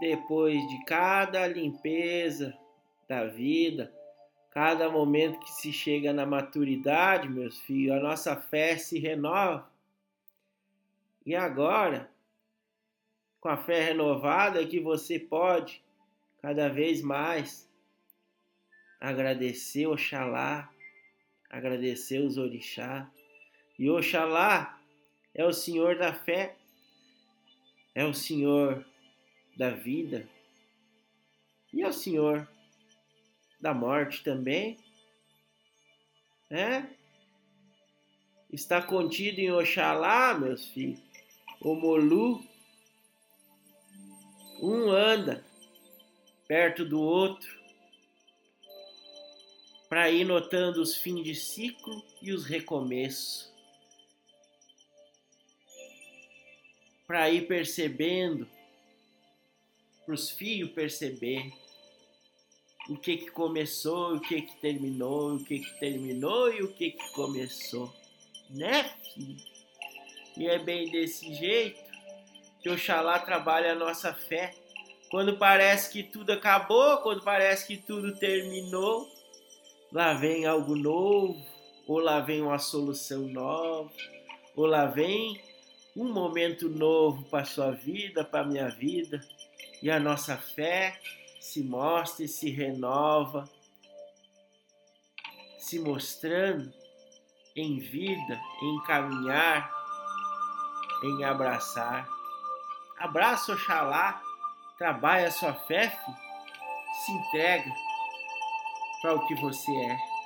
depois de cada limpeza da vida, cada momento que se chega na maturidade, meus filhos, a nossa fé se renova. E agora, com a fé renovada, é que você pode cada vez mais agradecer Oxalá, agradecer os orixá. E Oxalá é o Senhor da fé, é o Senhor da vida e é o Senhor da morte também. É? Está contido em Oxalá, meus filhos. O Molu. Um anda perto do outro para ir notando os fins de ciclo e os recomeços. Para ir percebendo, para os filhos perceber o que que começou, o que que terminou, o que que terminou e o que que começou, né, filho? E é bem desse jeito que Oxalá trabalha a nossa fé. Quando parece que tudo acabou, quando parece que tudo terminou, lá vem algo novo, ou lá vem uma solução nova, ou lá vem um momento novo para sua vida, para minha vida, e a nossa fé se mostra e se renova, se mostrando em vida, em caminhar, em abraçar. Abraça Oxalá, trabalha a sua fé, se entrega para o que você é.